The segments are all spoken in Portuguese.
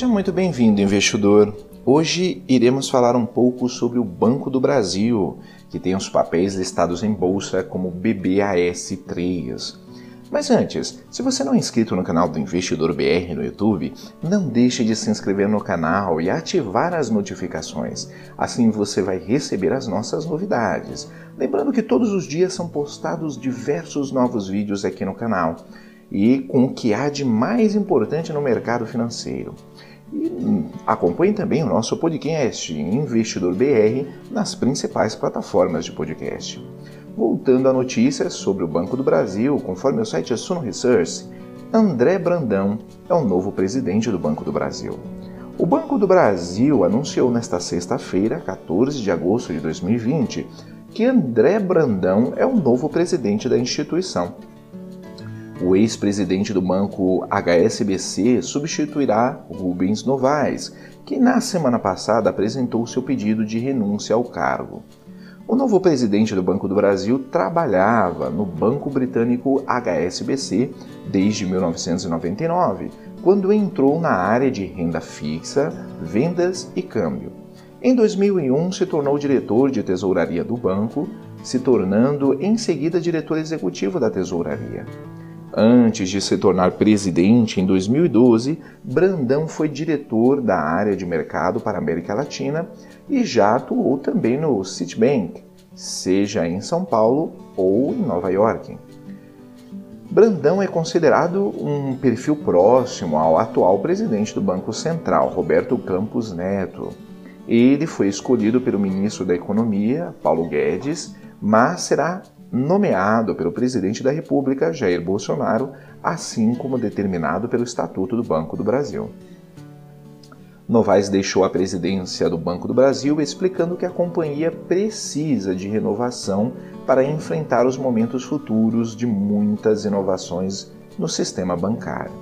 muito bem-vindo, investidor. Hoje iremos falar um pouco sobre o Banco do Brasil, que tem os papéis listados em bolsa como BBAS3. Mas antes, se você não é inscrito no canal do Investidor BR no YouTube, não deixe de se inscrever no canal e ativar as notificações. Assim você vai receber as nossas novidades. Lembrando que todos os dias são postados diversos novos vídeos aqui no canal e com o que há de mais importante no mercado financeiro. E hum, acompanhe também o nosso podcast Investidor BR nas principais plataformas de podcast. Voltando à notícia sobre o Banco do Brasil, conforme o site Suno Research, André Brandão é o novo presidente do Banco do Brasil. O Banco do Brasil anunciou nesta sexta-feira, 14 de agosto de 2020, que André Brandão é o novo presidente da instituição. O ex-presidente do banco HSBC substituirá Rubens Novaes, que na semana passada apresentou seu pedido de renúncia ao cargo. O novo presidente do Banco do Brasil trabalhava no banco britânico HSBC desde 1999, quando entrou na área de renda fixa, vendas e câmbio. Em 2001, se tornou diretor de tesouraria do banco, se tornando em seguida diretor executivo da tesouraria. Antes de se tornar presidente em 2012, Brandão foi diretor da área de mercado para a América Latina e já atuou também no Citibank, seja em São Paulo ou em Nova York. Brandão é considerado um perfil próximo ao atual presidente do Banco Central, Roberto Campos Neto. Ele foi escolhido pelo ministro da Economia, Paulo Guedes, mas será nomeado pelo presidente da República, Jair Bolsonaro, assim como determinado pelo Estatuto do Banco do Brasil. Novaes deixou a presidência do Banco do Brasil explicando que a companhia precisa de renovação para enfrentar os momentos futuros de muitas inovações no sistema bancário.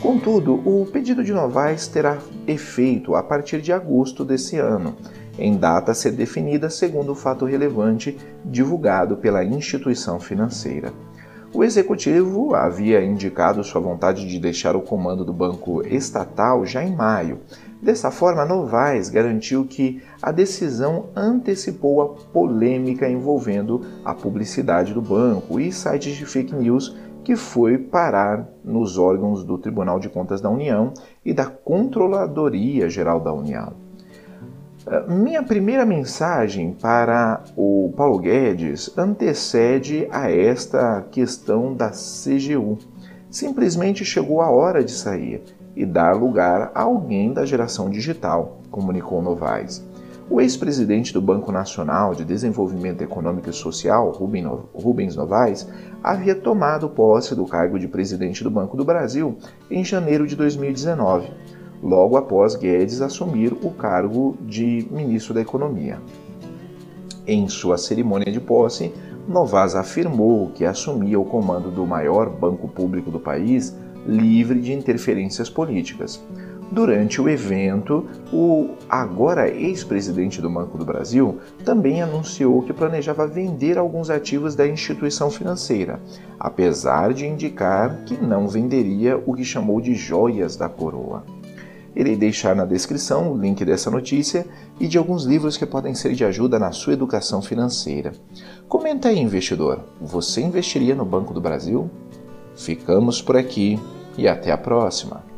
Contudo, o pedido de Novaes terá efeito a partir de agosto desse ano em data a ser definida segundo o fato relevante divulgado pela instituição financeira. O executivo havia indicado sua vontade de deixar o comando do banco estatal já em maio. Dessa forma, Novaes garantiu que a decisão antecipou a polêmica envolvendo a publicidade do banco e sites de fake news que foi parar nos órgãos do Tribunal de Contas da União e da Controladoria Geral da União. Minha primeira mensagem para o Paulo Guedes antecede a esta questão da CGU. Simplesmente chegou a hora de sair e dar lugar a alguém da geração digital, comunicou Novaes. O ex-presidente do Banco Nacional de Desenvolvimento Econômico e Social, Rubens Novaes, havia tomado posse do cargo de presidente do Banco do Brasil em janeiro de 2019 logo após Guedes assumir o cargo de ministro da Economia. Em sua cerimônia de posse, Novas afirmou que assumia o comando do maior banco público do país livre de interferências políticas. Durante o evento, o agora ex-presidente do Banco do Brasil também anunciou que planejava vender alguns ativos da instituição financeira, apesar de indicar que não venderia o que chamou de joias da coroa. Irei deixar na descrição o link dessa notícia e de alguns livros que podem ser de ajuda na sua educação financeira. Comenta aí, investidor, você investiria no Banco do Brasil? Ficamos por aqui e até a próxima!